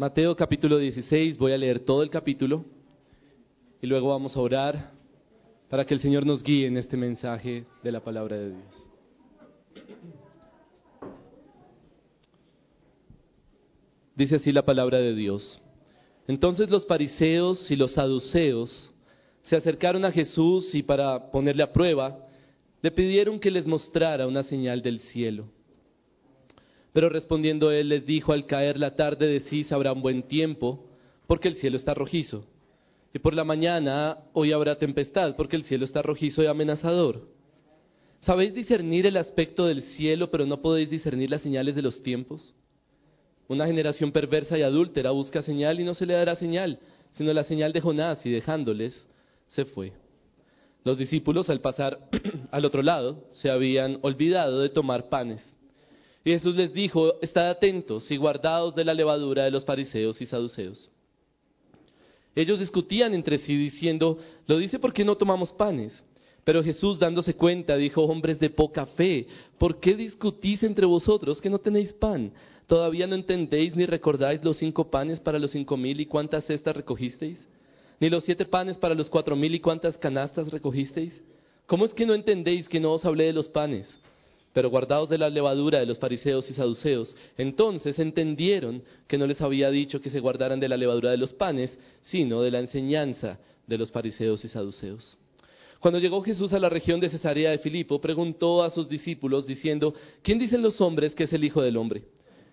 Mateo capítulo 16, voy a leer todo el capítulo y luego vamos a orar para que el Señor nos guíe en este mensaje de la palabra de Dios. Dice así la palabra de Dios. Entonces los fariseos y los saduceos se acercaron a Jesús y para ponerle a prueba, le pidieron que les mostrara una señal del cielo. Pero respondiendo él les dijo, al caer la tarde decís habrá un buen tiempo, porque el cielo está rojizo. Y por la mañana hoy habrá tempestad, porque el cielo está rojizo y amenazador. ¿Sabéis discernir el aspecto del cielo, pero no podéis discernir las señales de los tiempos? Una generación perversa y adúltera busca señal y no se le dará señal, sino la señal de Jonás, y dejándoles, se fue. Los discípulos, al pasar al otro lado, se habían olvidado de tomar panes. Y Jesús les dijo, estad atentos y guardados de la levadura de los fariseos y saduceos. Ellos discutían entre sí diciendo, lo dice porque no tomamos panes. Pero Jesús dándose cuenta dijo, hombres de poca fe, ¿por qué discutís entre vosotros que no tenéis pan? ¿Todavía no entendéis ni recordáis los cinco panes para los cinco mil y cuántas cestas recogisteis? ¿Ni los siete panes para los cuatro mil y cuántas canastas recogisteis? ¿Cómo es que no entendéis que no os hablé de los panes? Pero guardaos de la levadura de los fariseos y saduceos. Entonces entendieron que no les había dicho que se guardaran de la levadura de los panes, sino de la enseñanza de los fariseos y saduceos. Cuando llegó Jesús a la región de Cesarea de Filipo, preguntó a sus discípulos diciendo, ¿quién dicen los hombres que es el Hijo del Hombre?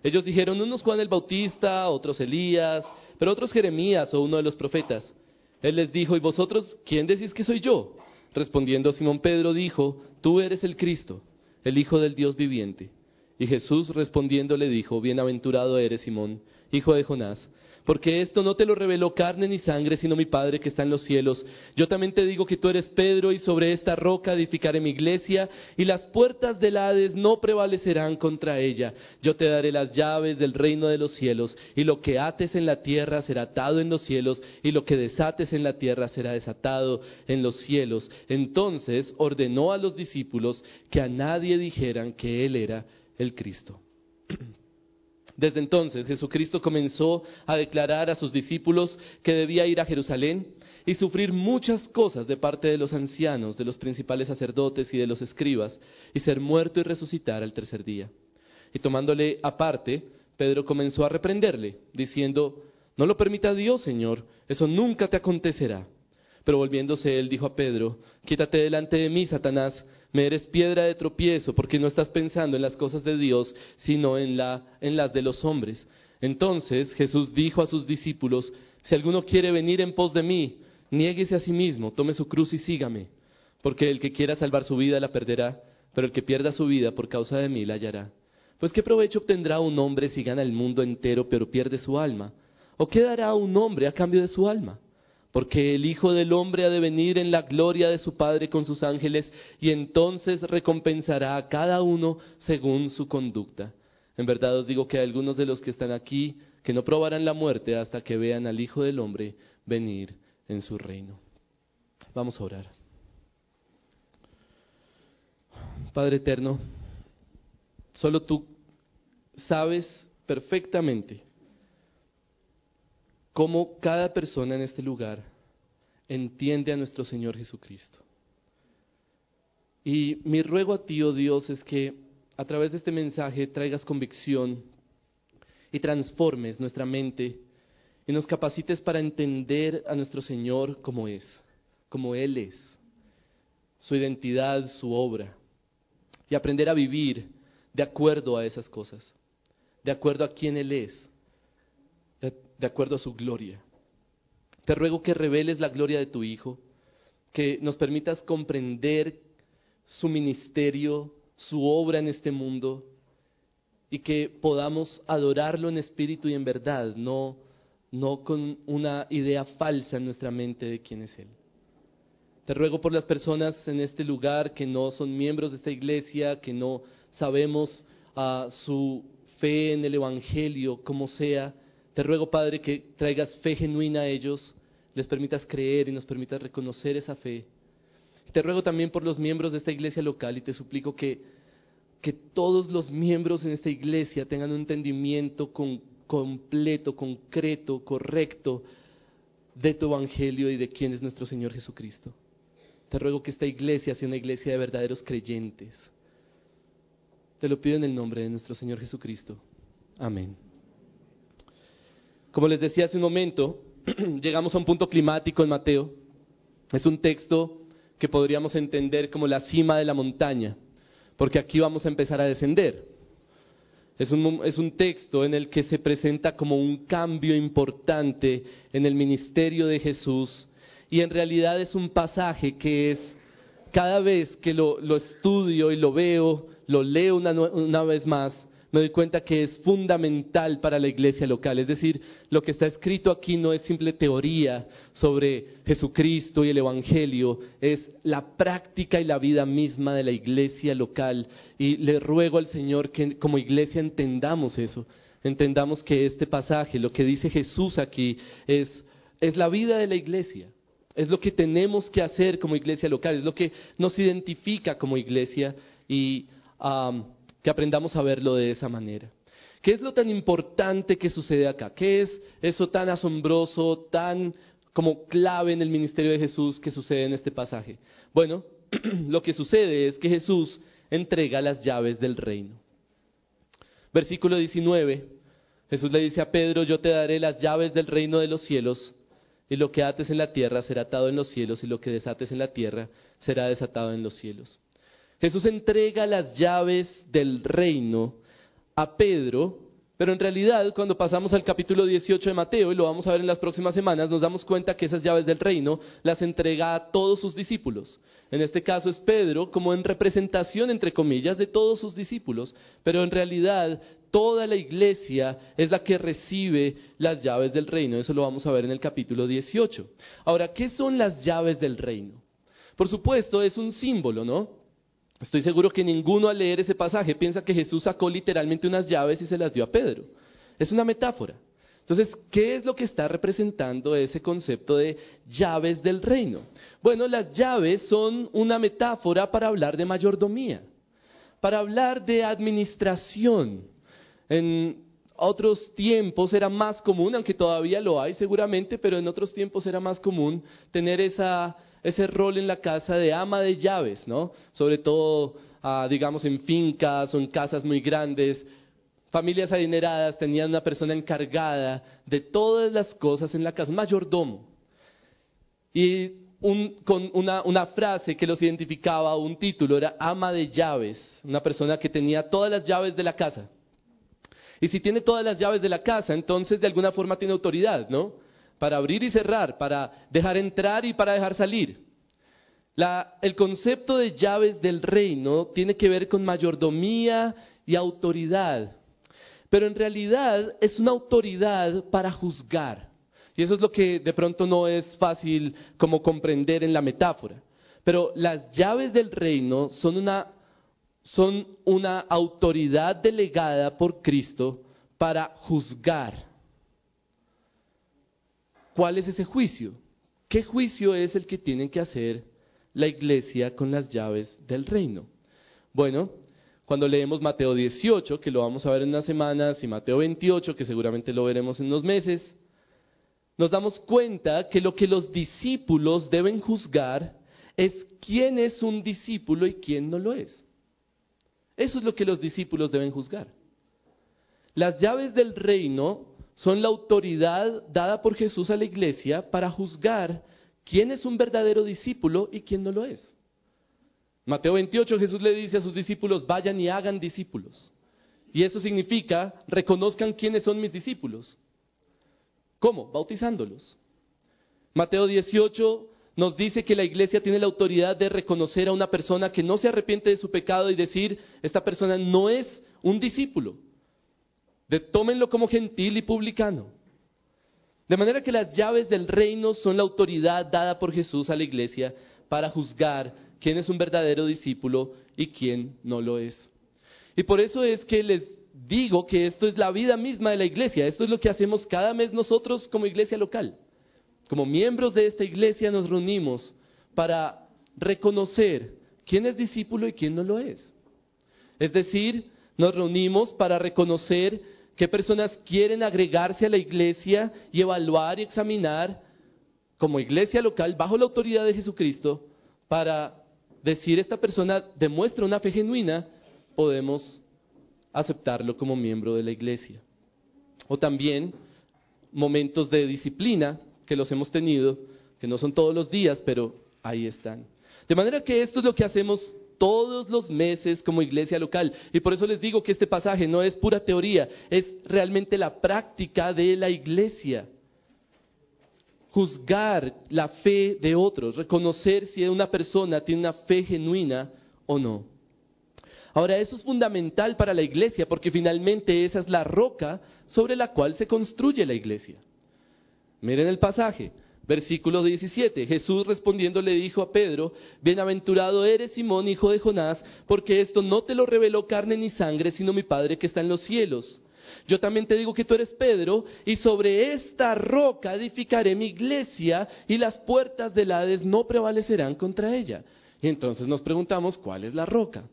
Ellos dijeron, unos Juan el Bautista, otros Elías, pero otros Jeremías o uno de los profetas. Él les dijo, ¿y vosotros quién decís que soy yo? Respondiendo Simón Pedro dijo, tú eres el Cristo, el Hijo del Dios viviente. Y Jesús respondiendo le dijo, bienaventurado eres Simón, hijo de Jonás, porque esto no te lo reveló carne ni sangre, sino mi Padre que está en los cielos. Yo también te digo que tú eres Pedro y sobre esta roca edificaré mi iglesia y las puertas del Hades no prevalecerán contra ella. Yo te daré las llaves del reino de los cielos y lo que ates en la tierra será atado en los cielos y lo que desates en la tierra será desatado en los cielos. Entonces ordenó a los discípulos que a nadie dijeran que él era el Cristo. Desde entonces Jesucristo comenzó a declarar a sus discípulos que debía ir a Jerusalén y sufrir muchas cosas de parte de los ancianos, de los principales sacerdotes y de los escribas, y ser muerto y resucitar al tercer día. Y tomándole aparte, Pedro comenzó a reprenderle, diciendo, No lo permita Dios, Señor, eso nunca te acontecerá. Pero volviéndose él dijo a Pedro, Quítate delante de mí, Satanás, me eres piedra de tropiezo porque no estás pensando en las cosas de Dios, sino en, en las de los hombres. Entonces Jesús dijo a sus discípulos, si alguno quiere venir en pos de mí, niéguese a sí mismo, tome su cruz y sígame, porque el que quiera salvar su vida la perderá, pero el que pierda su vida por causa de mí la hallará. Pues qué provecho obtendrá un hombre si gana el mundo entero pero pierde su alma? ¿O qué dará un hombre a cambio de su alma? Porque el Hijo del Hombre ha de venir en la gloria de su Padre con sus ángeles y entonces recompensará a cada uno según su conducta. En verdad os digo que hay algunos de los que están aquí que no probarán la muerte hasta que vean al Hijo del Hombre venir en su reino. Vamos a orar. Padre eterno, solo tú sabes perfectamente cómo cada persona en este lugar entiende a nuestro Señor Jesucristo. Y mi ruego a ti, oh Dios, es que a través de este mensaje traigas convicción y transformes nuestra mente y nos capacites para entender a nuestro Señor como es, como Él es, su identidad, su obra, y aprender a vivir de acuerdo a esas cosas, de acuerdo a quién Él es, de acuerdo a su gloria. Te ruego que reveles la gloria de tu Hijo, que nos permitas comprender su ministerio, su obra en este mundo, y que podamos adorarlo en espíritu y en verdad, no, no con una idea falsa en nuestra mente de quién es Él. Te ruego por las personas en este lugar que no son miembros de esta iglesia, que no sabemos a su fe en el Evangelio, como sea, te ruego, Padre, que traigas fe genuina a ellos, les permitas creer y nos permitas reconocer esa fe. Te ruego también por los miembros de esta iglesia local y te suplico que, que todos los miembros en esta iglesia tengan un entendimiento completo, concreto, correcto de tu evangelio y de quién es nuestro Señor Jesucristo. Te ruego que esta iglesia sea una iglesia de verdaderos creyentes. Te lo pido en el nombre de nuestro Señor Jesucristo. Amén. Como les decía hace un momento, llegamos a un punto climático en Mateo. Es un texto que podríamos entender como la cima de la montaña, porque aquí vamos a empezar a descender. Es un, es un, texto en el que se presenta como un cambio importante en el ministerio de Jesús y en realidad es un pasaje que es, cada vez que lo, estudio y lo veo, lo leo una, una vez más, me doy cuenta que es fundamental para la iglesia local. Es decir, lo que está escrito aquí no es simple teoría sobre Jesucristo y el Evangelio, es la práctica y la vida misma de la iglesia local. Y le ruego al Señor que como iglesia entendamos eso, entendamos que este pasaje, lo que dice Jesús aquí, es, es la vida de la iglesia. Es lo que tenemos que hacer como iglesia local, es lo que nos identifica como iglesia y que aprendamos a verlo de esa manera. ¿Qué es lo tan importante que sucede acá? ¿Qué es eso tan asombroso, tan como clave en el ministerio de Jesús que sucede en este pasaje? Bueno, lo que sucede es que Jesús entrega las llaves del reino. Versículo 19, Jesús le dice a Pedro, yo te daré las llaves del reino de los cielos, y lo que ates en la tierra será atado en los cielos, y lo que desates en la tierra será desatado en los cielos. Jesús entrega las llaves del reino a Pedro, pero en realidad cuando pasamos al capítulo 18 de Mateo, y lo vamos a ver en las próximas semanas, nos damos cuenta que esas llaves del reino las entrega a todos sus discípulos. En este caso es Pedro como en representación, entre comillas, de todos sus discípulos, pero en realidad toda la iglesia es la que recibe las llaves del reino. Eso lo vamos a ver en el capítulo 18. Ahora, ¿qué son las llaves del reino? Por supuesto, es un símbolo, ¿no? Estoy seguro que ninguno al leer ese pasaje piensa que Jesús sacó literalmente unas llaves y se las dio a Pedro. Es una metáfora. Entonces, ¿qué es lo que está representando ese concepto de llaves del reino? Bueno, las llaves son una metáfora para hablar de mayordomía, para hablar de administración. En otros tiempos era más común, aunque todavía lo hay seguramente, pero en otros tiempos era más común tener esa ese rol en la casa de ama de llaves, ¿no? Sobre todo, ah, digamos, en fincas o en casas muy grandes. Familias adineradas tenían una persona encargada de todas las cosas en la casa, un mayordomo. Y con una, una, frase que los identificaba, un título, era ama de llaves, una persona que tenía todas las llaves de la casa. Y si tiene todas las llaves de la casa, entonces de alguna forma tiene autoridad, ¿no? Para abrir y cerrar, para dejar entrar y para dejar salir. el concepto de llaves del reino tiene que ver con mayordomía y autoridad, pero en realidad es una autoridad para juzgar. Y eso es lo que de pronto no es fácil como comprender en la metáfora. Pero las llaves del reino son una, autoridad delegada por Cristo para juzgar. ¿Cuál es ese juicio? ¿Qué juicio es el que tienen que hacer la iglesia con las llaves del reino? Bueno, cuando leemos Mateo 18, que lo vamos a ver en unas semanas, y Mateo 28, que seguramente lo veremos en unos meses, nos damos cuenta que lo que los discípulos deben juzgar es quién es un discípulo y quién no lo es. Eso es lo que los discípulos deben juzgar. Las llaves del reino son la autoridad dada por Jesús a la iglesia para juzgar quién es un verdadero discípulo y quién no lo es. Mateo 28 Jesús le dice a sus discípulos, vayan y hagan discípulos. Y eso significa, reconozcan quiénes son mis discípulos. ¿Cómo? Bautizándolos. Mateo 18 nos dice que la iglesia tiene la autoridad de reconocer a una persona que no se arrepiente de su pecado y decir, esta persona no es un discípulo de tómenlo como gentil y publicano. De manera que las llaves del reino son la autoridad dada por Jesús a la iglesia para juzgar quién es un verdadero discípulo y quién no lo es. Y por eso es que les digo que esto es la vida misma de la iglesia, esto es lo que hacemos cada mes nosotros como iglesia local. Como miembros de esta iglesia nos reunimos para reconocer quién es discípulo y quién no lo es. Es decir, nos reunimos para reconocer ¿Qué personas quieren agregarse a la iglesia y evaluar y examinar como iglesia local bajo la autoridad de Jesucristo para decir esta persona demuestra una fe genuina? Podemos aceptarlo como miembro de la iglesia. O también momentos de disciplina que los hemos tenido, que no son todos los días, pero ahí están. De manera que esto es lo que hacemos todos los meses como iglesia local. Y por eso les digo que este pasaje no es pura teoría, es realmente la práctica de la iglesia. Juzgar la fe de otros, reconocer si una persona tiene una fe genuina o no. Ahora, eso es fundamental para la iglesia porque finalmente esa es la roca sobre la cual se construye la iglesia. Miren el pasaje, versículo 17. Jesús respondiendo le dijo a Pedro, Bienaventurado eres Simón, hijo de Jonás, porque esto no te lo reveló carne ni sangre, sino mi Padre que está en los cielos. Yo también te digo que tú eres Pedro, y sobre esta roca edificaré mi iglesia, y las puertas del Hades no prevalecerán contra ella. Y entonces nos preguntamos, ¿cuál es la roca?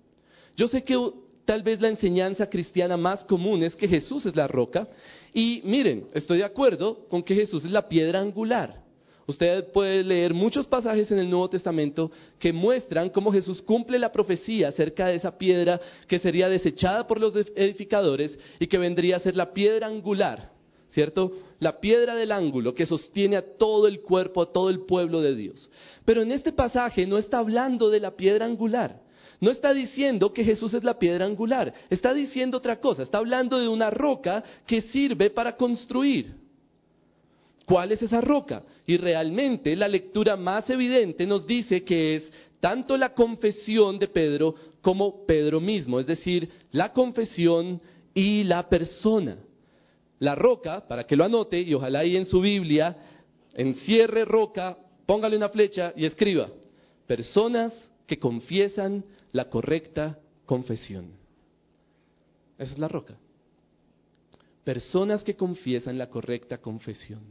Yo sé que tal vez la enseñanza cristiana más común es que Jesús es la roca. Y miren, estoy de acuerdo con que Jesús es la piedra angular. Usted puede leer muchos pasajes en el Nuevo Testamento que muestran cómo Jesús cumple la profecía acerca de esa piedra que sería desechada por los edificadores y que vendría a ser la piedra angular, ¿cierto? La piedra del ángulo que sostiene a todo el cuerpo, a todo el pueblo de Dios. Pero en este pasaje no está hablando de la piedra angular. No está diciendo que Jesús es la piedra angular, está diciendo otra cosa, está hablando de una roca que sirve para construir. ¿Cuál es esa roca? Y realmente la lectura más evidente nos dice que es tanto la confesión de Pedro como Pedro mismo, es decir, la confesión y la persona. La roca, para que lo anote y ojalá ahí en su Biblia, encierre roca, póngale una flecha y escriba, personas que confiesan la correcta confesión. Esa es la roca. Personas que confiesan la correcta confesión.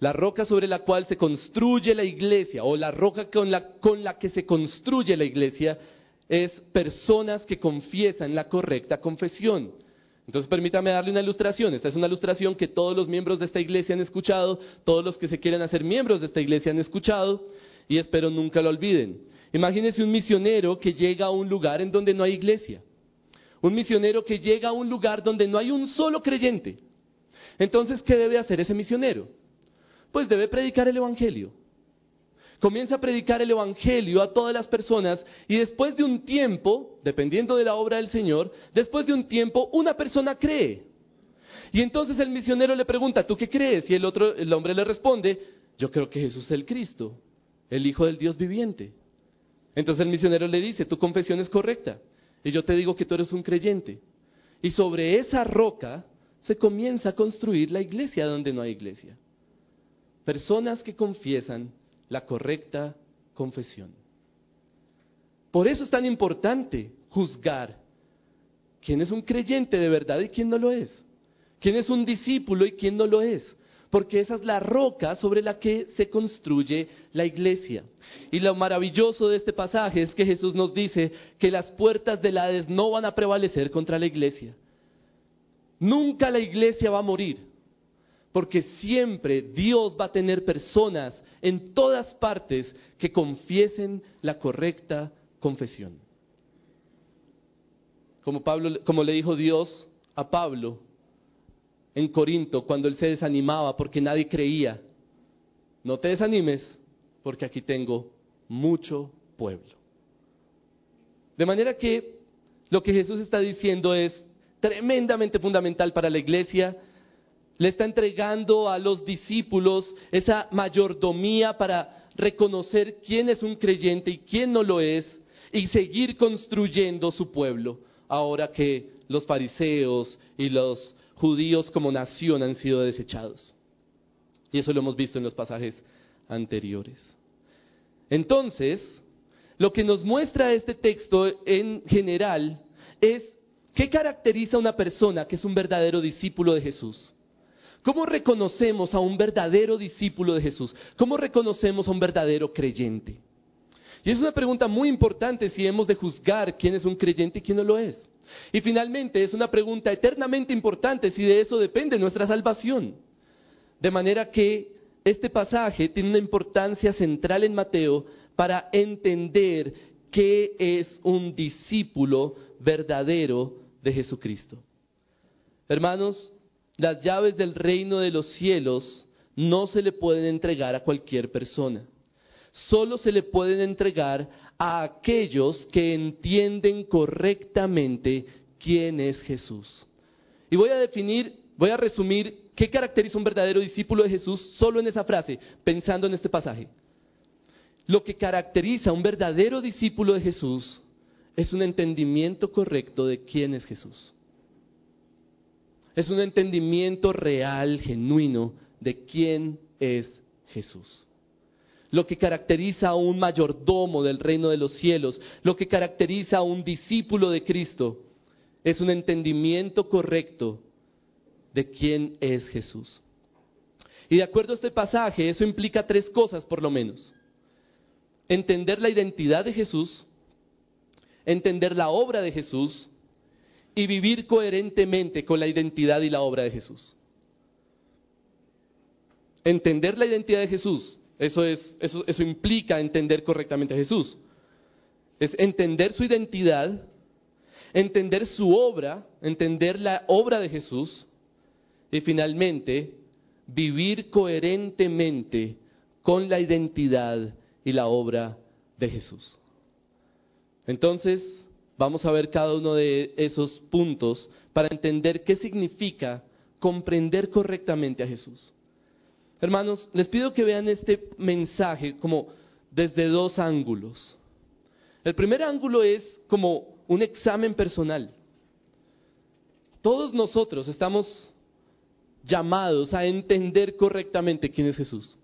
La roca sobre la cual se construye la iglesia o la roca con la, que se construye la iglesia es personas que confiesan la correcta confesión. Entonces permítame darle una ilustración. Esta es una ilustración que todos los miembros de esta iglesia han escuchado, todos los que se quieren hacer miembros de esta iglesia han escuchado y espero nunca lo olviden. Imagínense un misionero que llega a un lugar en donde no hay iglesia. Un misionero que llega a un lugar donde no hay un solo creyente. Entonces, ¿qué debe hacer ese misionero? Pues debe predicar el Evangelio. Comienza a predicar el Evangelio a todas las personas y después de un tiempo, dependiendo de la obra del Señor, después de un tiempo una persona cree. Y entonces el misionero le pregunta, ¿tú qué crees? Y el otro, el hombre le responde, yo creo que Jesús es el Cristo, el Hijo del Dios viviente. Entonces el misionero le dice, tu confesión es correcta y yo te digo que tú eres un creyente. Y sobre esa roca se comienza a construir la iglesia donde no hay iglesia. Personas que confiesan la correcta confesión. Por eso es tan importante juzgar quién es un creyente de verdad y quién no lo es. Quién es un discípulo y quién no lo es porque esa es la roca sobre la que se construye la iglesia. Y lo maravilloso de este pasaje es que Jesús nos dice que las puertas del Hades no van a prevalecer contra la iglesia. Nunca la iglesia va a morir, porque siempre Dios va a tener personas en todas partes que confiesen la correcta confesión. Como, Pablo, como le dijo Dios a Pablo, en Corinto cuando él se desanimaba porque nadie creía. No te desanimes porque aquí tengo mucho pueblo. De manera que lo que Jesús está diciendo es tremendamente fundamental para la iglesia. Le está entregando a los discípulos esa mayordomía para reconocer quién es un creyente y quién no lo es y seguir construyendo su pueblo ahora que los fariseos y los judíos como nación han sido desechados. Y eso lo hemos visto en los pasajes anteriores. Entonces, lo que nos muestra este texto en general es qué caracteriza a una persona que es un verdadero discípulo de Jesús. ¿Cómo reconocemos a un verdadero discípulo de Jesús? ¿Cómo reconocemos a un verdadero creyente? Y es una pregunta muy importante si hemos de juzgar quién es un creyente y quién no lo es. Y finalmente es una pregunta eternamente importante si de eso depende nuestra salvación. De manera que este pasaje tiene una importancia central en Mateo para entender qué es un discípulo verdadero de Jesucristo. Hermanos, las llaves del reino de los cielos no se le pueden entregar a cualquier persona. Solo se le pueden entregar a aquellos que entienden correctamente quién es Jesús. Y voy a definir, voy a resumir qué caracteriza un verdadero discípulo de Jesús solo en esa frase, pensando en este pasaje. Lo que caracteriza a un verdadero discípulo de Jesús es un entendimiento correcto de quién es Jesús. Es un entendimiento real, genuino, de quién es Jesús. Lo que caracteriza a un mayordomo del reino de los cielos, lo que caracteriza a un discípulo de Cristo, es un entendimiento correcto de quién es Jesús. Y de acuerdo a este pasaje, eso implica tres cosas por lo menos. Entender la identidad de Jesús, entender la obra de Jesús y vivir coherentemente con la identidad y la obra de Jesús. Entender la identidad de Jesús, eso, es, eso, eso implica entender correctamente a Jesús. Es entender su identidad, entender su obra, entender la obra de Jesús y finalmente vivir coherentemente con la identidad y la obra de Jesús. Entonces, vamos a ver cada uno de esos puntos para entender qué significa comprender correctamente a Jesús. Hermanos, les pido que vean este mensaje como desde dos ángulos. El primer ángulo es como un examen personal. Todos nosotros estamos llamados a entender correctamente quién es Jesús.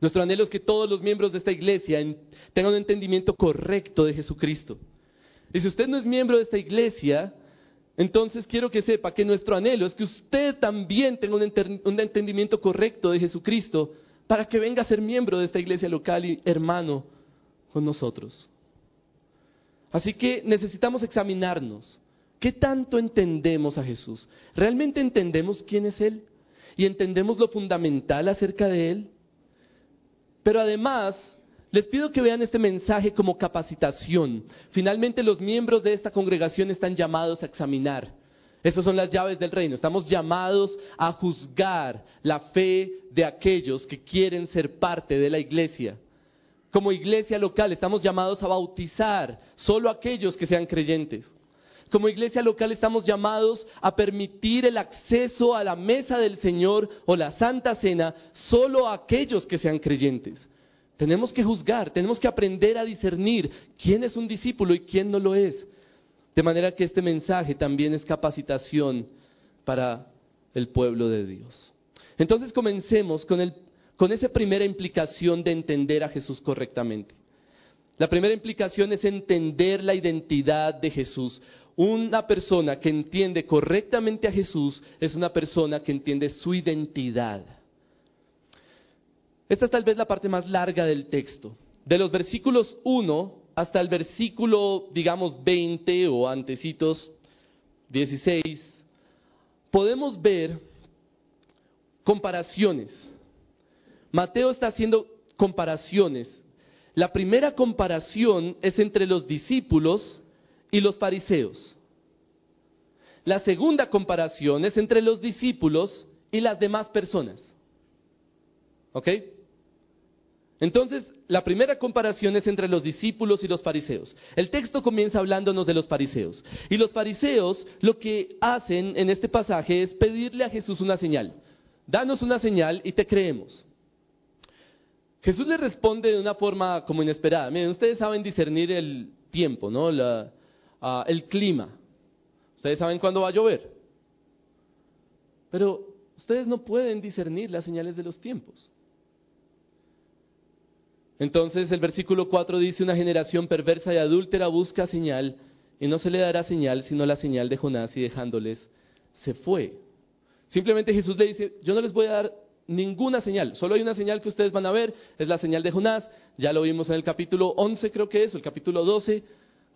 Nuestro anhelo es que todos los miembros de esta iglesia tengan un entendimiento correcto de Jesucristo. Y si usted no es miembro de esta iglesia, entonces quiero que sepa que nuestro anhelo es que usted también tenga un, entendimiento correcto de Jesucristo para que venga a ser miembro de esta iglesia local y hermano con nosotros. Así que necesitamos examinarnos. ¿Qué tanto entendemos a Jesús? ¿Realmente entendemos quién es Él? ¿Y entendemos lo fundamental acerca de Él? Pero además, les pido que vean este mensaje como capacitación. Finalmente los miembros de esta congregación están llamados a examinar. Esas son las llaves del reino. Estamos llamados a juzgar la fe de aquellos que quieren ser parte de la iglesia. Como iglesia local estamos llamados a bautizar solo aquellos que sean creyentes. Como iglesia local estamos llamados a permitir el acceso a la mesa del Señor o la Santa Cena solo a aquellos que sean creyentes. Tenemos que juzgar, tenemos que aprender a discernir quién es un discípulo y quién no lo es. De manera que este mensaje también es capacitación para el pueblo de Dios. Entonces comencemos con, el, con esa primera implicación de entender a Jesús correctamente. La primera implicación es entender la identidad de Jesús. Una persona que entiende correctamente a Jesús es una persona que entiende su identidad. Esta es tal vez la parte más larga del texto. De los versículos 1 hasta el versículo, digamos, 20 o antecitos, 16, podemos ver comparaciones. Mateo está haciendo comparaciones. La primera comparación es entre los discípulos y los fariseos. La segunda comparación es entre los discípulos y las demás personas. ¿Ok? Entonces, la primera comparación es entre los discípulos y los fariseos. El texto comienza hablándonos de los fariseos. Y los fariseos lo que hacen en este pasaje es pedirle a Jesús una señal. Danos una señal y te creemos. Jesús le responde de una forma como inesperada. Miren, ustedes saben discernir el tiempo, ¿no? La, Ah, el clima. Ustedes saben cuándo va a llover. Pero ustedes no pueden discernir las señales de los tiempos. Entonces el versículo 4 dice, una generación perversa y adúltera busca señal y no se le dará señal sino la señal de Jonás y dejándoles se fue. Simplemente Jesús le dice, yo no les voy a dar ninguna señal, solo hay una señal que ustedes van a ver, es la señal de Jonás, ya lo vimos en el capítulo 11 creo que es, o el capítulo 12,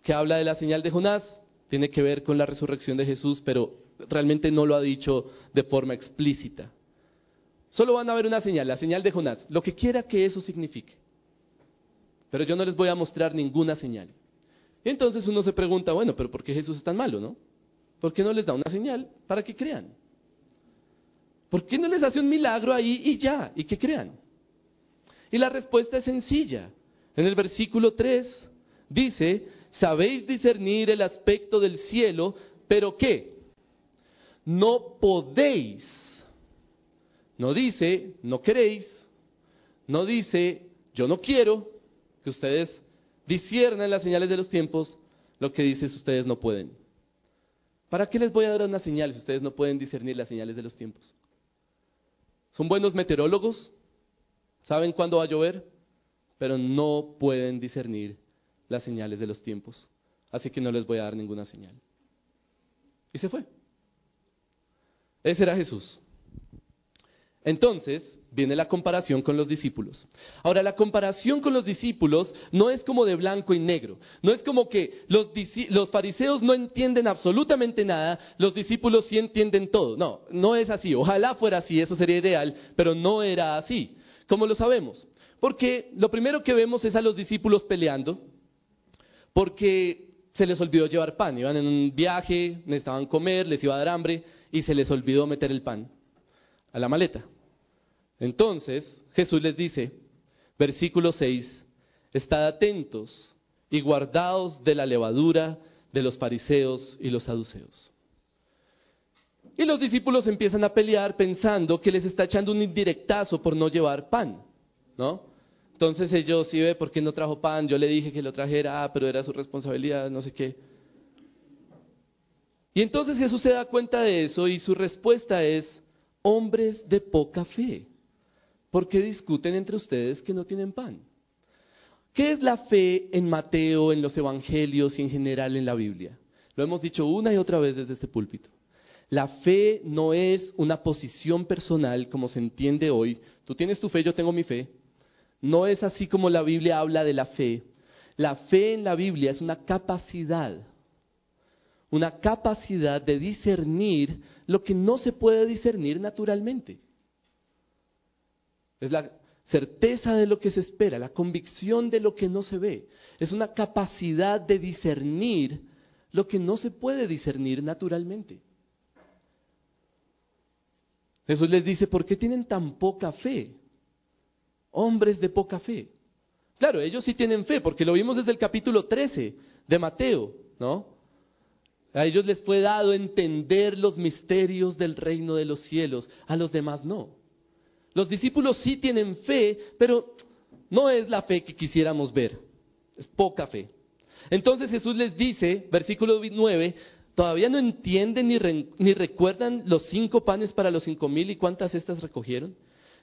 que habla de la señal de Jonás. tiene que ver con la resurrección de Jesús, pero realmente no lo ha dicho de forma explícita. Solo van a ver una señal, la señal de Jonás, lo que quiera que eso signifique. Pero yo no les voy a mostrar ninguna señal. Y entonces uno se pregunta, bueno, pero ¿por qué Jesús es tan malo, no? ¿Por qué no les da una señal para que crean? ¿Por qué no les hace un milagro ahí y ya, y que crean? Y la respuesta es sencilla. En el versículo 3 dice, sabéis discernir el aspecto del cielo, pero ¿qué? No podéis. No dice, no queréis. No dice, yo no quiero que ustedes disciernan las señales de los tiempos. Lo que dice es, ustedes no pueden. ¿Para qué les voy a dar una señal si ustedes no pueden discernir las señales de los tiempos? ¿Son buenos meteorólogos? ¿Saben cuándo va a llover? Pero no pueden discernir las señales de los tiempos. Así que no les voy a dar ninguna señal. Y se fue. Ese era Jesús. Entonces viene la comparación con los discípulos. Ahora, la comparación con los discípulos no es como de blanco y negro. No es como que los, fariseos no entienden absolutamente nada, los discípulos sí entienden todo. No, no es así. Ojalá fuera así, eso sería ideal, pero no era así. ¿Cómo lo sabemos? Porque lo primero que vemos es a los discípulos peleando, porque se les olvidó llevar pan. Iban en un viaje, necesitaban comer, les iba a dar hambre y se les olvidó meter el pan a la maleta. Entonces Jesús les dice, versículo 6, estad atentos y guardaos de la levadura de los fariseos y los saduceos. Y los discípulos empiezan a pelear pensando que les está echando un indirectazo por no llevar pan, ¿no? Entonces ellos, sí ve, ¿por qué no trajo pan? Yo le dije que lo trajera, ah, pero era su responsabilidad, no sé qué. Y entonces Jesús se da cuenta de eso y su respuesta es, hombres de poca fe, ¿por qué discuten entre ustedes que no tienen pan? ¿Qué es la fe en Mateo, en los evangelios y en general en la Biblia? Lo hemos dicho una y otra vez desde este púlpito. La fe no es una posición personal como se entiende hoy. Tú tienes tu fe, yo tengo mi fe. No es así como la Biblia habla de la fe. La fe en la Biblia es una capacidad, una capacidad de discernir lo que no se puede discernir naturalmente. Es la certeza de lo que se espera, la convicción de lo que no se ve. Es una capacidad de discernir lo que no se puede discernir naturalmente. Jesús les dice, ¿por qué tienen tan poca fe? hombres de poca fe. Claro, ellos sí tienen fe, porque lo vimos desde el capítulo 13 de Mateo, ¿no? A ellos les fue dado entender los misterios del reino de los cielos, a los demás no. Los discípulos sí tienen fe, pero no es la fe que quisiéramos ver, es poca fe. Entonces Jesús les dice, versículo 9, ¿todavía no entienden ni, recuerdan los cinco panes para los cinco mil y cuántas estas recogieron?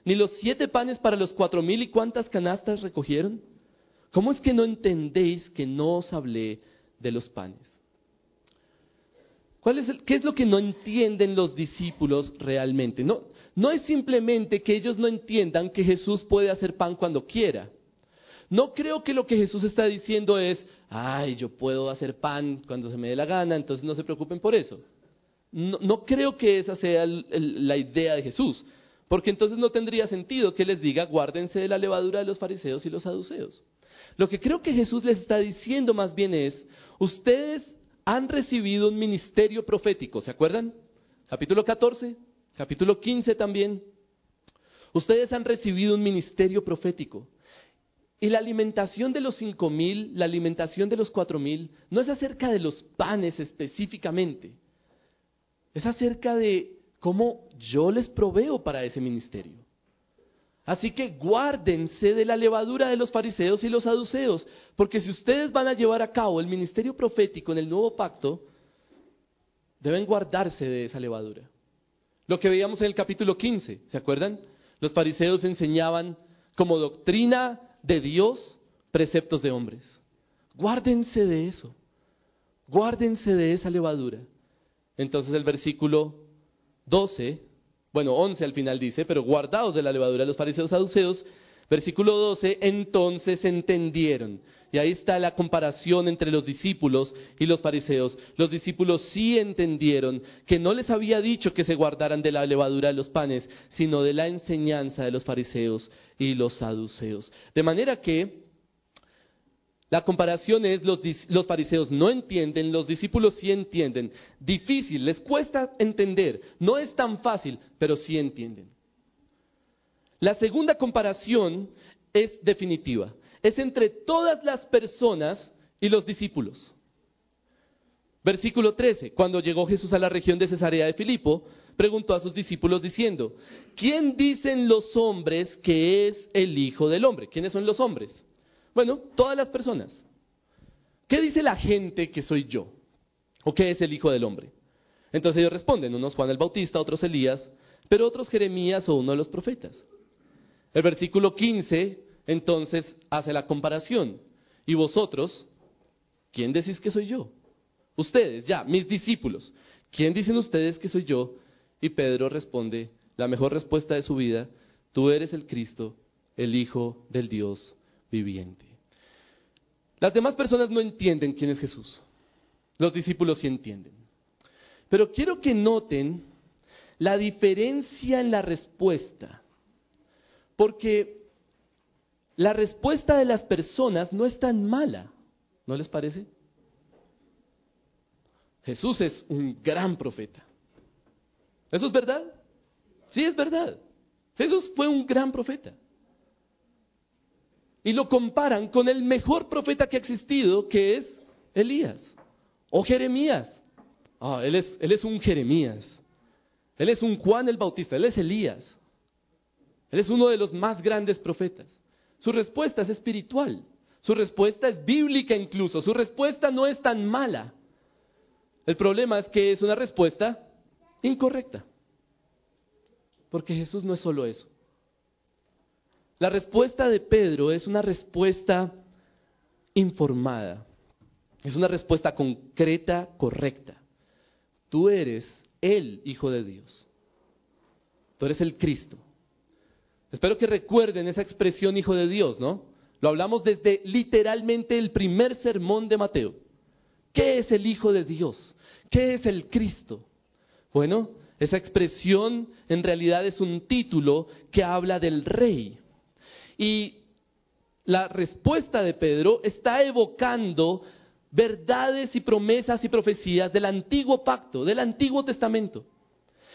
ni los siete panes para los cuatro mil y cuántas canastas recogieron? ¿Cómo es que no entendéis que no os hablé de los panes? ¿Cuál es ¿Qué es lo que no entienden los discípulos realmente? No, no es simplemente que ellos no entiendan que Jesús puede hacer pan cuando quiera. No creo que lo que Jesús está diciendo es, ay, yo puedo hacer pan cuando se me dé la gana, entonces no se preocupen por eso. No, creo que esa sea la idea de Jesús. Porque entonces no tendría sentido que les diga, guárdense de la levadura de los fariseos y los saduceos. Lo que creo que Jesús les está diciendo más bien es, ustedes han recibido un ministerio profético, ¿se acuerdan? Capítulo 14, capítulo 15 también. Ustedes han recibido un ministerio profético. Y la alimentación de los cinco mil, la alimentación de los cuatro mil, no es acerca de los panes específicamente. Es acerca de cómo yo les proveo para ese ministerio. Así que guárdense de la levadura de los fariseos y los saduceos, porque si ustedes van a llevar a cabo el ministerio profético en el nuevo pacto, deben guardarse de esa levadura. Lo que veíamos en el capítulo 15, ¿se acuerdan? Los fariseos enseñaban como doctrina de Dios preceptos de hombres. Guárdense de eso. Guárdense de esa levadura. Entonces el versículo 12, bueno, 11 al final dice, pero guardados de la levadura los fariseos saduceos, versículo 12, entonces entendieron. Y ahí está la comparación entre los discípulos y los fariseos. Los discípulos sí entendieron que no les había dicho que se guardaran de la levadura de los panes, sino de la enseñanza de los fariseos y los saduceos. De manera que la comparación es los, los, fariseos no entienden, los discípulos sí entienden. Difícil, les cuesta entender. No es tan fácil, pero sí entienden. La segunda comparación es definitiva. Es entre todas las personas y los discípulos. Versículo 13. Cuando llegó Jesús a la región de Cesarea de Filipo, preguntó a sus discípulos diciendo, ¿quién dicen los hombres que es el Hijo del Hombre? ¿Quiénes son los hombres? Bueno, todas las personas. ¿Qué dice la gente que soy yo? ¿O qué es el Hijo del Hombre? Entonces ellos responden, unos Juan el Bautista, otros Elías, pero otros Jeremías o uno de los profetas. El versículo 15 entonces hace la comparación. ¿Y vosotros? ¿Quién decís que soy yo? Ustedes, ya, mis discípulos. ¿Quién dicen ustedes que soy yo? Y Pedro responde, la mejor respuesta de su vida, tú eres el Cristo, el Hijo del Dios viviente. Las demás personas no entienden quién es Jesús. Los discípulos sí entienden. Pero quiero que noten la diferencia en la respuesta. Porque la respuesta de las personas no es tan mala. ¿No les parece? Jesús es un gran profeta. ¿Eso es verdad? Sí, es verdad. Jesús fue un gran profeta y lo comparan con el mejor profeta que ha existido, que es Elías o Jeremías. Ah, él es, él es un Jeremías. Él es un Juan el Bautista, él es Elías. Él es uno de los más grandes profetas. Su respuesta es espiritual, su respuesta es bíblica incluso, su respuesta no es tan mala. El problema es que es una respuesta incorrecta. Porque Jesús no es solo eso. La respuesta de Pedro es una respuesta informada, es una respuesta concreta, correcta. Tú eres el Hijo de Dios. Tú eres el Cristo. Espero que recuerden esa expresión Hijo de Dios, ¿no? Lo hablamos desde literalmente el primer sermón de Mateo. ¿Qué es el Hijo de Dios? ¿Qué es el Cristo? Bueno, esa expresión en realidad es un título que habla del Rey. Y la respuesta de Pedro está evocando verdades y promesas y profecías del antiguo pacto, del antiguo testamento.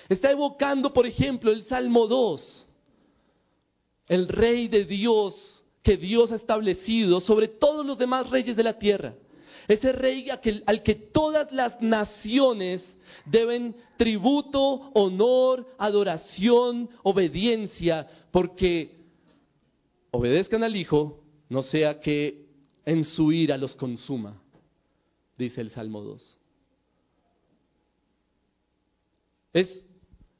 Está evocando, por ejemplo, el Salmo 2, el rey de Dios que Dios ha establecido sobre todos los demás reyes de la tierra. Ese rey al que todas las naciones deben tributo, honor, adoración, obediencia, porque obedezcan al Hijo, no sea que en su ira los consuma, dice el Salmo 2. Es,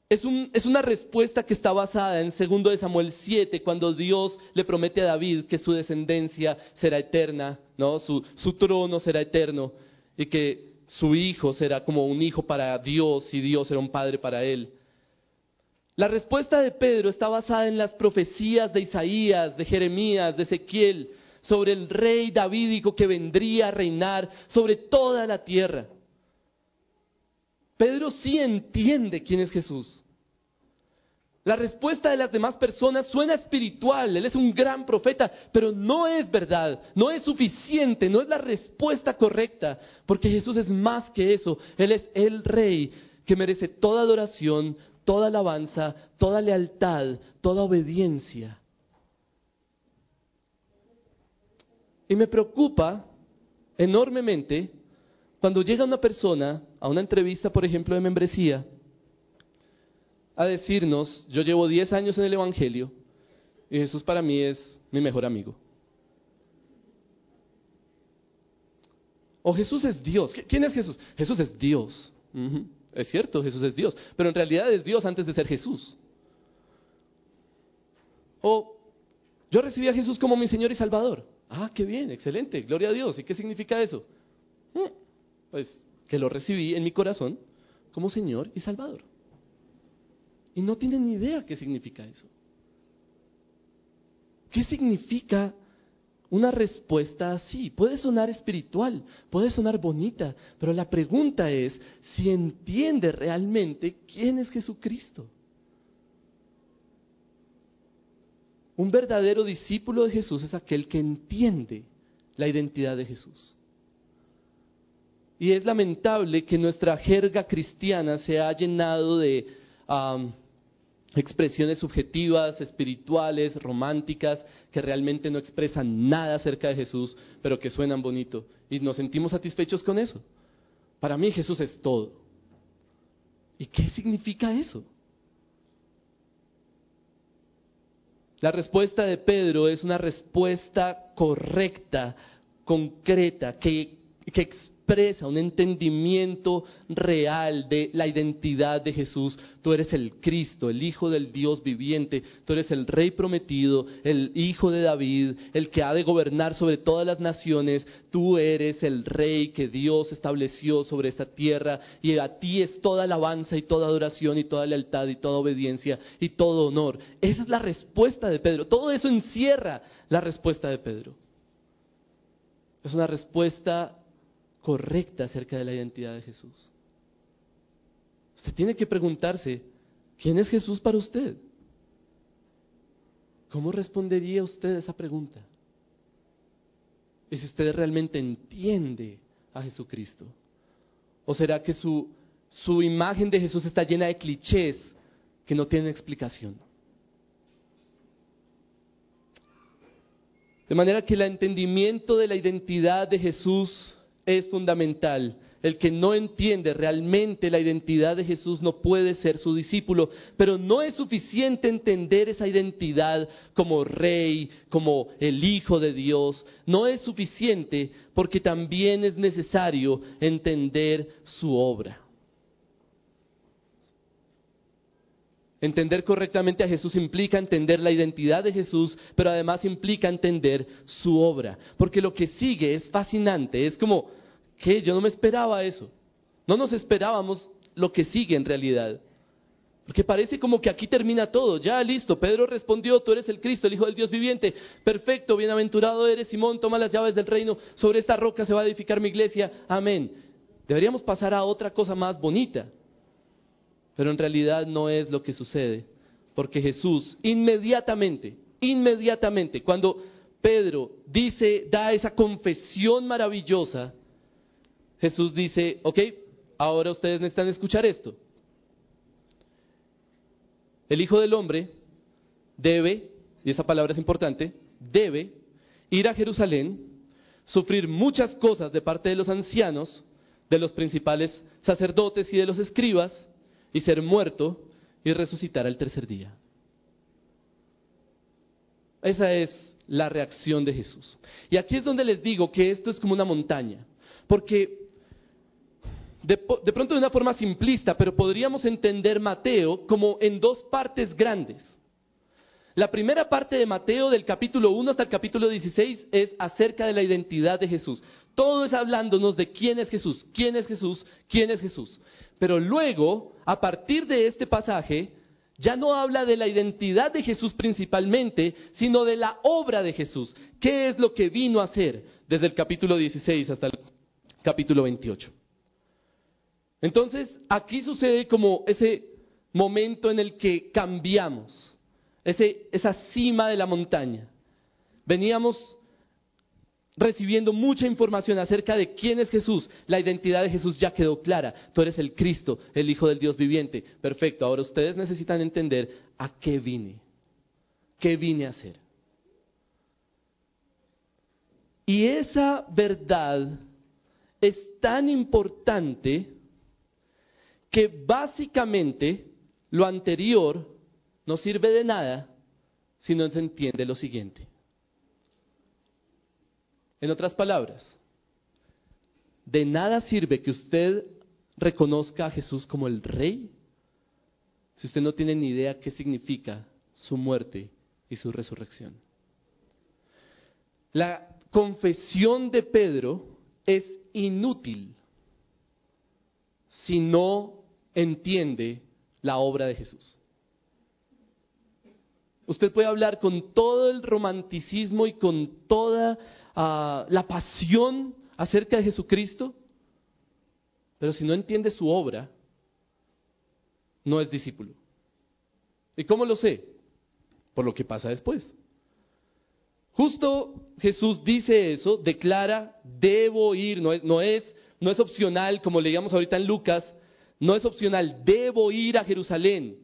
es, un, es, una respuesta que está basada en 2 de Samuel 7, cuando Dios le promete a David que su descendencia será eterna, ¿no? su, su trono será eterno y que su hijo será como un hijo para Dios y Dios será un padre para él. La respuesta de Pedro está basada en las profecías de Isaías, de Jeremías, de Ezequiel, sobre el rey davídico que vendría a reinar sobre toda la tierra. Pedro sí entiende quién es Jesús. La respuesta de las demás personas suena espiritual, él es un gran profeta, pero no es verdad, no es suficiente, no es la respuesta correcta, porque Jesús es más que eso, Él es el rey que merece toda adoración, toda alabanza, toda lealtad, toda obediencia. Y me preocupa enormemente cuando llega una persona a una entrevista, por ejemplo, de membresía, a decirnos, yo llevo 10 años en el Evangelio y Jesús para mí es mi mejor amigo. O Jesús es Dios. ¿Quién es Jesús? Jesús es Dios. Es cierto, Jesús es Dios, pero en realidad es Dios antes de ser Jesús. O yo recibí a Jesús como mi Señor y Salvador. Ah, qué bien, excelente, gloria a Dios. ¿Y qué significa eso? Mm, pues que lo recibí en mi corazón como Señor y Salvador. Y no tienen ni idea qué significa eso. ¿Qué significa una respuesta así. Puede sonar espiritual, puede sonar bonita, pero la pregunta es si entiende realmente quién es Jesucristo. Un verdadero discípulo de Jesús es aquel que entiende la identidad de Jesús. Y es lamentable que nuestra jerga cristiana se ha llenado de expresiones subjetivas, espirituales, románticas, que realmente no expresan nada acerca de Jesús, pero que suenan bonito. Y nos sentimos satisfechos con eso. Para mí Jesús es todo. ¿Y qué significa eso? La respuesta de Pedro es una respuesta correcta, concreta, que, que expresa un entendimiento real de la identidad de Jesús. Tú eres el Cristo, el Hijo del Dios viviente, tú eres el Rey prometido, el Hijo de David, el que ha de gobernar sobre todas las naciones, tú eres el Rey que Dios estableció sobre esta tierra y a ti es toda alabanza y toda adoración y toda lealtad y toda obediencia y todo honor. Esa es la respuesta de Pedro. Todo eso encierra la respuesta de Pedro. Es una respuesta correcta acerca de la identidad de Jesús. Usted tiene que preguntarse, ¿quién es Jesús para usted? ¿Cómo respondería usted a esa pregunta? Y si usted realmente entiende a Jesucristo. ¿O será que su, su imagen de Jesús está llena de clichés que no tienen explicación? De manera que el entendimiento de la identidad de Jesús es fundamental. El que no entiende realmente la identidad de Jesús no puede ser su discípulo, pero no es suficiente entender esa identidad como rey, como el Hijo de Dios. No es suficiente porque también es necesario entender su obra. Entender correctamente a Jesús implica entender la identidad de Jesús, pero además implica entender su obra. Porque lo que sigue es fascinante, es como, ¿qué? Yo no me esperaba eso. No nos esperábamos lo que sigue en realidad. Porque parece como que aquí termina todo. Ya listo, Pedro respondió, tú eres el Cristo, el Hijo del Dios viviente. Perfecto, bienaventurado eres Simón, toma las llaves del reino. Sobre esta roca se va a edificar mi iglesia. Amén. Deberíamos pasar a otra cosa más bonita. Pero en realidad no es lo que sucede, porque Jesús inmediatamente, inmediatamente, cuando Pedro dice, da esa confesión maravillosa, Jesús dice, ok, ahora ustedes necesitan escuchar esto. El Hijo del Hombre debe, y esa palabra es importante, debe ir a Jerusalén, sufrir muchas cosas de parte de los ancianos, de los principales sacerdotes y de los escribas, y ser muerto y resucitar al tercer día. Esa es la reacción de Jesús. Y aquí es donde les digo que esto es como una montaña, porque de, pronto de una forma simplista, pero podríamos entender Mateo como en dos partes grandes. La primera parte de Mateo del capítulo 1 hasta el capítulo 16 es acerca de la identidad de Jesús. Todo es hablándonos de quién es Jesús, quién es Jesús, quién es Jesús. Pero luego, a partir de este pasaje, ya no habla de la identidad de Jesús principalmente, sino de la obra de Jesús. ¿Qué es lo que vino a hacer desde el capítulo 16 hasta el capítulo 28? Entonces, aquí sucede como ese momento en el que cambiamos, esa cima de la montaña. Veníamos recibiendo mucha información acerca de quién es Jesús. La identidad de Jesús ya quedó clara. Tú eres el Cristo, el Hijo del Dios viviente. Perfecto. Ahora ustedes necesitan entender a qué vine. ¿Qué vine a hacer? Y esa verdad es tan importante que básicamente lo anterior no sirve de nada si no se entiende lo siguiente. En otras palabras, de nada sirve que usted reconozca a Jesús como el rey si usted no tiene ni idea qué significa su muerte y su resurrección. La confesión de Pedro es inútil si no entiende la obra de Jesús. Usted puede hablar con todo el romanticismo y con toda la pasión acerca de Jesucristo, pero si no entiende su obra, no es discípulo. ¿Y cómo lo sé? Por lo que pasa después. Justo Jesús dice eso, declara, debo ir, no es, no es, no es opcional, como leíamos ahorita en Lucas, no es opcional, debo ir a Jerusalén,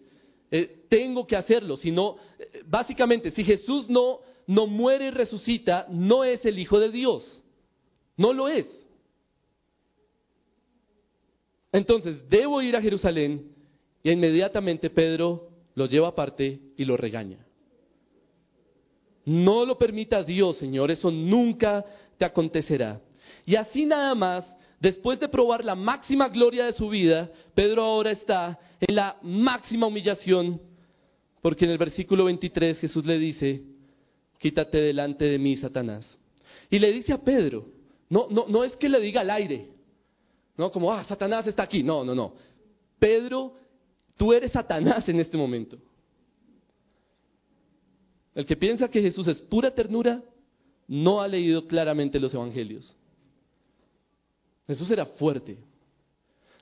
eh, tengo que hacerlo, sino, eh, básicamente, si Jesús no, no muere y resucita, no es el Hijo de Dios, no lo es. Entonces, debo ir a Jerusalén y inmediatamente Pedro lo lleva aparte y lo regaña. No lo permita Dios, Señor, eso nunca te acontecerá. Y así nada más, después de probar la máxima gloria de su vida, Pedro ahora está en la máxima humillación, porque en el versículo 23 Jesús le dice, quítate delante de mí, Satanás. Y le dice a Pedro, no, no, no es que le diga al aire, no como, ah, Satanás está aquí, no, no, no. Pedro, tú eres Satanás en este momento. El que piensa que Jesús es pura ternura, no ha leído claramente los evangelios. Jesús era fuerte,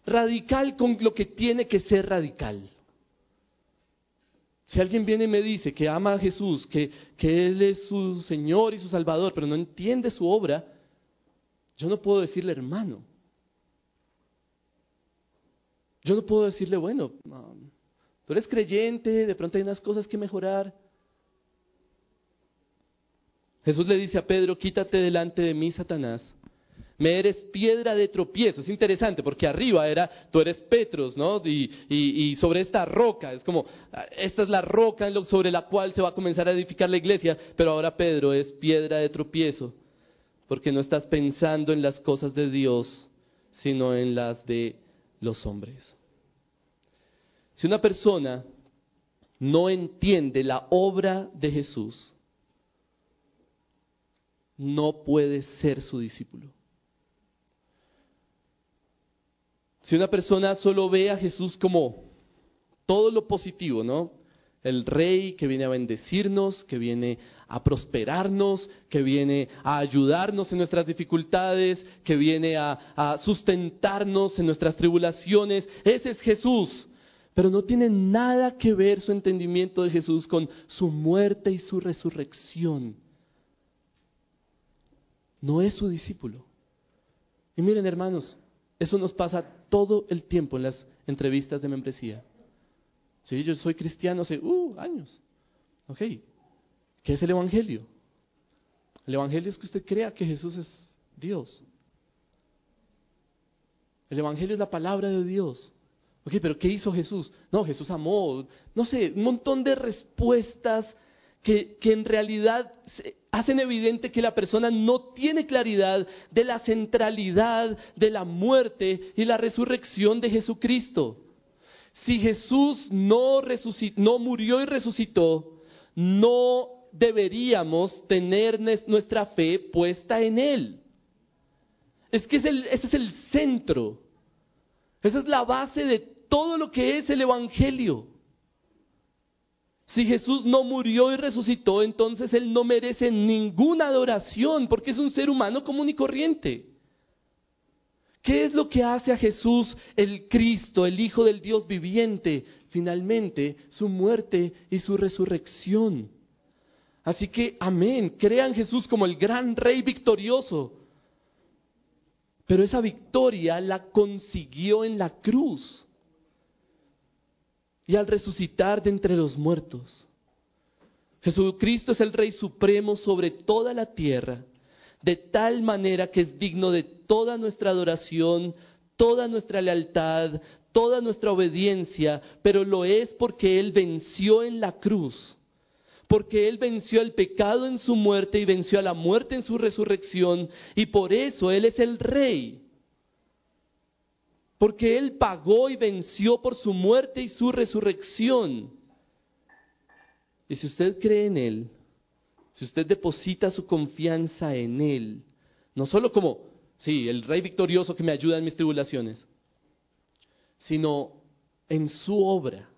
radical con lo que tiene que ser radical. Si alguien viene y me dice que ama a Jesús, que, que Él es su Señor y su Salvador, pero no entiende su obra, yo no puedo decirle hermano. Yo no puedo decirle, bueno, tú eres creyente, de pronto hay unas cosas que mejorar. Jesús le dice a Pedro, quítate delante de mí, Satanás. Me eres piedra de tropiezo. Es interesante porque arriba era, tú eres Petros, ¿no? Y, sobre esta roca, es como, esta es la roca sobre la cual se va a comenzar a edificar la iglesia, pero ahora Pedro es piedra de tropiezo, porque no estás pensando en las cosas de Dios, sino en las de los hombres. Si una persona no entiende la obra de Jesús, no puede ser su discípulo. Si una persona solo ve a Jesús como todo lo positivo, ¿no? El rey que viene a bendecirnos, que viene a prosperarnos, que viene a ayudarnos en nuestras dificultades, que viene a, a sustentarnos en nuestras tribulaciones. Ese es Jesús. Pero no tiene nada que ver su entendimiento de Jesús con su muerte y su resurrección no es su discípulo. Y miren hermanos, eso nos pasa todo el tiempo en las entrevistas de membresía. Sí, yo soy cristiano hace uh, años. Ok, ¿qué es el Evangelio? El Evangelio es que usted crea que Jesús es Dios. El Evangelio es la palabra de Dios. Ok, pero ¿qué hizo Jesús? No, Jesús amó, no sé, un montón de respuestas que, en realidad hacen evidente que la persona no tiene claridad de la centralidad de la muerte y la resurrección de Jesucristo. Si Jesús no, no murió y resucitó, no deberíamos tener nuestra fe puesta en Él. Es que ese es el centro. Esa es la base de todo lo que es el Evangelio. Si Jesús no murió y resucitó, entonces Él no merece ninguna adoración porque es un ser humano común y corriente. ¿Qué es lo que hace a Jesús el Cristo, el Hijo del Dios viviente? Finalmente, su muerte y su resurrección. Así que, amén, crean Jesús como el gran rey victorioso. Pero esa victoria la consiguió en la cruz y al resucitar de entre los muertos. Jesucristo es el Rey Supremo sobre toda la tierra, de tal manera que es digno de toda nuestra adoración, toda nuestra lealtad, toda nuestra obediencia, pero lo es porque Él venció en la cruz, porque Él venció el pecado en su muerte y venció a la muerte en su resurrección, y por eso Él es el Rey porque Él pagó y venció por su muerte y su resurrección. Y si usted cree en Él, si usted deposita su confianza en Él, no solo como, sí, el Rey victorioso que me ayuda en mis tribulaciones, sino en su obra,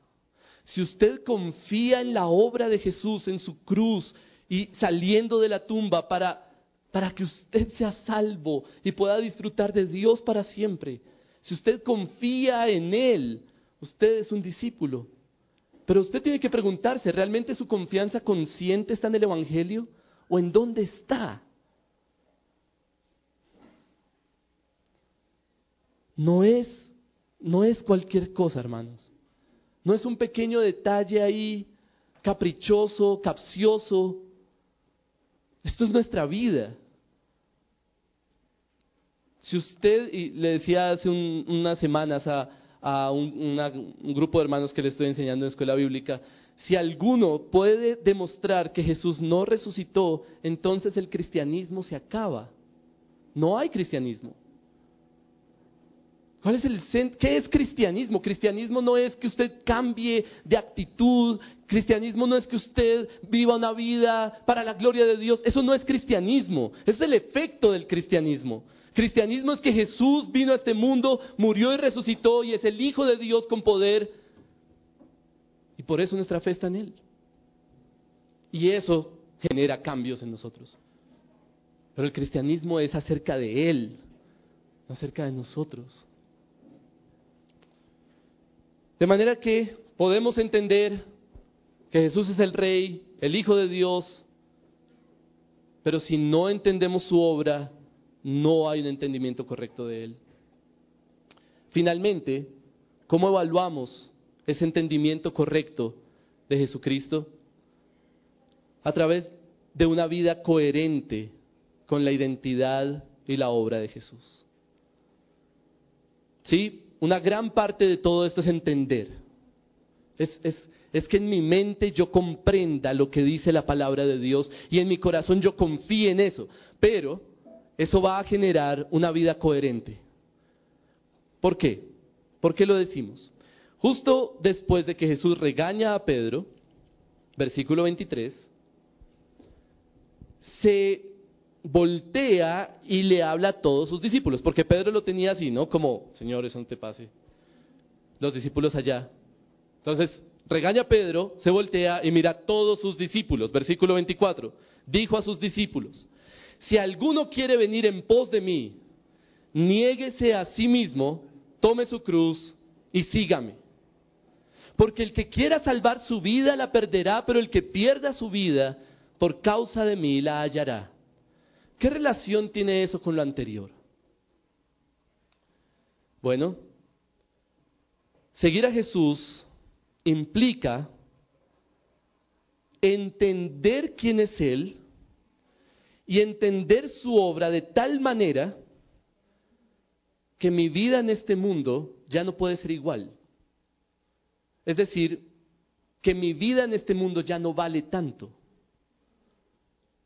si usted confía en la obra de Jesús, en su cruz y saliendo de la tumba para, para que usted sea salvo y pueda disfrutar de Dios para siempre, si usted confía en Él, usted es un discípulo. Pero usted tiene que preguntarse, ¿realmente su confianza consciente está en el Evangelio o en dónde está? No es, no es cualquier cosa, hermanos. No es un pequeño detalle ahí caprichoso, capcioso. Esto es nuestra vida. Si usted, y le decía hace unas semanas a, un, grupo de hermanos que le estoy enseñando en escuela bíblica, si alguno puede demostrar que Jesús no resucitó, entonces el cristianismo se acaba. No hay cristianismo. ¿Cuál es el ¿Qué es cristianismo? Cristianismo no es que usted cambie de actitud, cristianismo no es que usted viva una vida para la gloria de Dios, eso no es cristianismo, es el efecto del cristianismo. Cristianismo es que Jesús vino a este mundo, murió y resucitó y es el Hijo de Dios con poder. Y por eso nuestra fe está en Él. Y eso genera cambios en nosotros. Pero el cristianismo es acerca de Él, no acerca de nosotros. De manera que podemos entender que Jesús es el Rey, el Hijo de Dios, pero si no entendemos su obra, no hay un entendimiento correcto de Él. Finalmente, ¿cómo evaluamos ese entendimiento correcto de Jesucristo? A través de una vida coherente con la identidad y la obra de Jesús. ¿Sí? una gran parte de todo esto es entender. Es, es, que en mi mente yo comprenda lo que dice la palabra de Dios y en mi corazón yo confíe en eso. Pero eso va a generar una vida coherente. ¿Por qué? ¿Por qué lo decimos? Justo después de que Jesús regaña a Pedro, versículo 23, se voltea y le habla a todos sus discípulos, porque Pedro lo tenía así, ¿no? Como, señores, no te pase. Los discípulos allá. Entonces, regaña a Pedro, se voltea y mira a todos sus discípulos. Versículo 24. Dijo a sus discípulos, si alguno quiere venir en pos de mí, niéguese a sí mismo, tome su cruz y sígame. Porque el que quiera salvar su vida la perderá, pero el que pierda su vida por causa de mí la hallará. ¿Qué relación tiene eso con lo anterior? Bueno, seguir a Jesús implica entender quién es Él y entender su obra de tal manera que mi vida en este mundo ya no puede ser igual. Es decir, que mi vida en este mundo ya no vale tanto.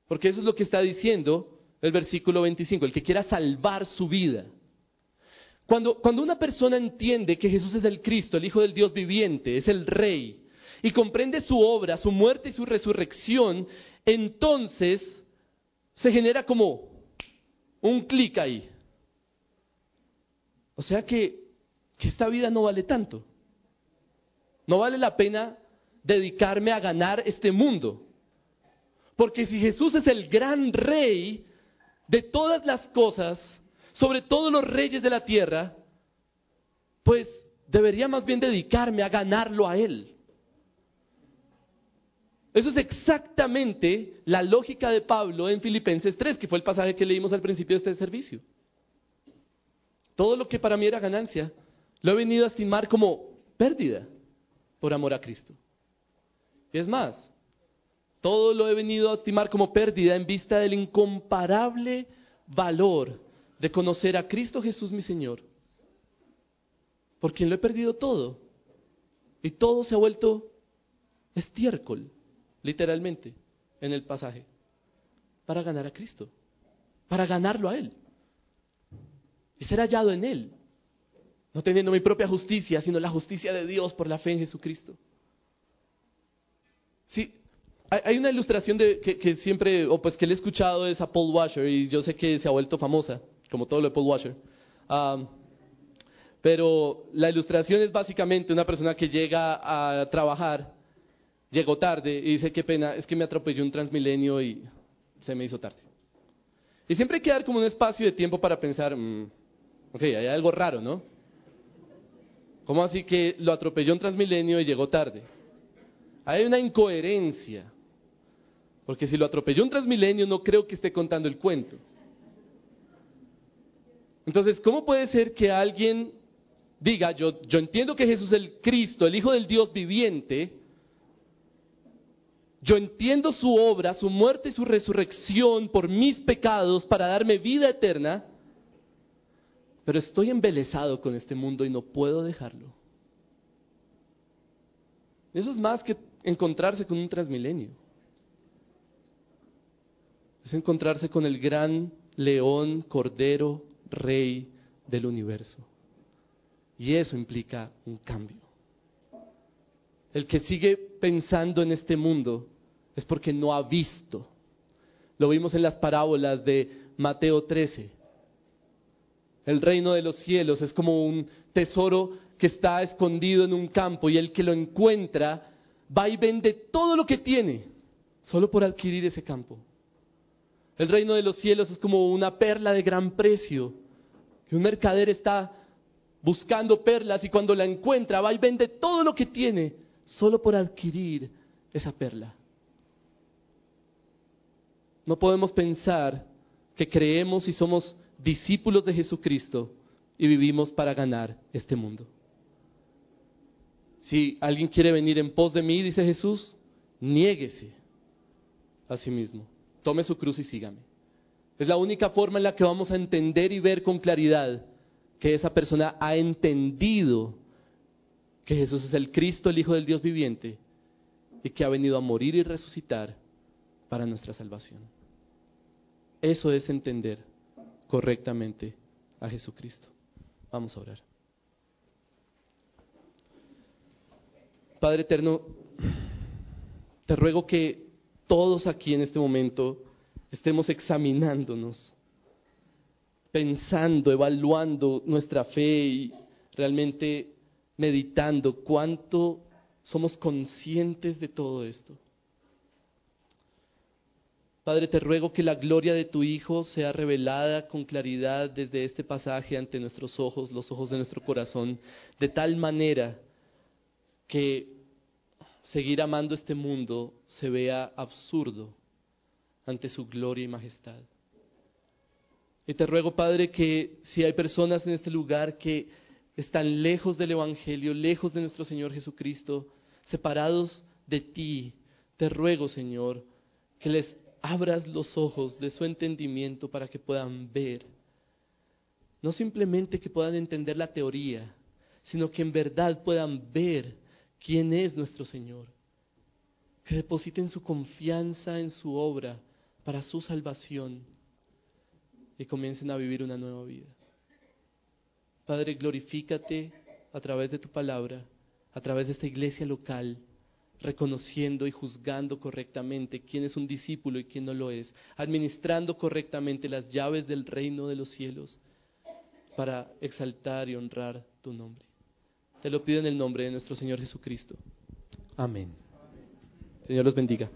Porque eso es lo que está diciendo el versículo 25, el que quiera salvar su vida. Cuando, cuando una persona entiende que Jesús es el Cristo, el Hijo del Dios viviente, es el Rey, y comprende su obra, su muerte y su resurrección, entonces se genera como un clic ahí. O sea que, que esta vida no vale tanto. No vale la pena dedicarme a ganar este mundo. Porque si Jesús es el gran rey, de todas las cosas, sobre todos los reyes de la tierra, pues debería más bien dedicarme a ganarlo a Él. Eso es exactamente la lógica de Pablo en Filipenses 3, que fue el pasaje que leímos al principio de este servicio. Todo lo que para mí era ganancia, lo he venido a estimar como pérdida por amor a Cristo. Y es más, todo lo he venido a estimar como pérdida en vista del incomparable valor de conocer a Cristo Jesús mi Señor. Por quien lo he perdido todo. Y todo se ha vuelto estiércol, literalmente, en el pasaje. Para ganar a Cristo. Para ganarlo a Él. Y ser hallado en Él. No teniendo mi propia justicia, sino la justicia de Dios por la fe en Jesucristo. Sí, hay una ilustración que, siempre, o pues que le he escuchado es a Paul Washer y yo sé que se ha vuelto famosa, como todo lo de Paul Washer. Pero la ilustración es básicamente una persona que llega a trabajar, llegó tarde y dice, qué pena, es que me atropelló un transmilenio y se me hizo tarde. Y siempre hay que dar como un espacio de tiempo para pensar, mm, ok, hay algo raro, ¿no? ¿Cómo así que lo atropelló un transmilenio y llegó tarde? Hay una incoherencia. Porque si lo atropelló un transmilenio, no creo que esté contando el cuento. Entonces, ¿cómo puede ser que alguien diga, yo, yo entiendo que Jesús es el Cristo, el Hijo del Dios viviente, yo entiendo su obra, su muerte y su resurrección por mis pecados para darme vida eterna, pero estoy embelesado con este mundo y no puedo dejarlo. Eso es más que encontrarse con un transmilenio es encontrarse con el gran león, cordero, rey del universo. Y eso implica un cambio. El que sigue pensando en este mundo es porque no ha visto. Lo vimos en las parábolas de Mateo 13. El reino de los cielos es como un tesoro que está escondido en un campo y el que lo encuentra va y vende todo lo que tiene solo por adquirir ese campo. El reino de los cielos es como una perla de gran precio, que un mercader está buscando perlas y cuando la encuentra va y vende todo lo que tiene solo por adquirir esa perla. No podemos pensar que creemos y somos discípulos de Jesucristo y vivimos para ganar este mundo. Si alguien quiere venir en pos de mí, dice Jesús, niéguese a sí mismo tome su cruz y sígame. Es la única forma en la que vamos a entender y ver con claridad que esa persona ha entendido que Jesús es el Cristo, el Hijo del Dios viviente, y que ha venido a morir y resucitar para nuestra salvación. Eso es entender correctamente a Jesucristo. Vamos a orar. Padre eterno, te ruego que todos aquí en este momento estemos examinándonos, pensando, evaluando nuestra fe y realmente meditando cuánto somos conscientes de todo esto. Padre, te ruego que la gloria de tu Hijo sea revelada con claridad desde este pasaje ante nuestros ojos, los ojos de nuestro corazón, de tal manera que seguir amando este mundo se vea absurdo ante su gloria y majestad. Y te ruego, Padre, que si hay personas en este lugar que están lejos del Evangelio, lejos de nuestro Señor Jesucristo, separados de ti, te ruego, Señor, que les abras los ojos de su entendimiento para que puedan ver. No simplemente que puedan entender la teoría, sino que en verdad puedan ver quién es nuestro Señor. Que depositen su confianza en su obra para su salvación y comiencen a vivir una nueva vida. Padre, glorifícate a través de tu palabra, a través de esta iglesia local, reconociendo y juzgando correctamente quién es un discípulo y quién no lo es, administrando correctamente las llaves del reino de los cielos para exaltar y honrar tu nombre. Te lo pido en el nombre de nuestro Señor Jesucristo. Amén. Señor los bendiga.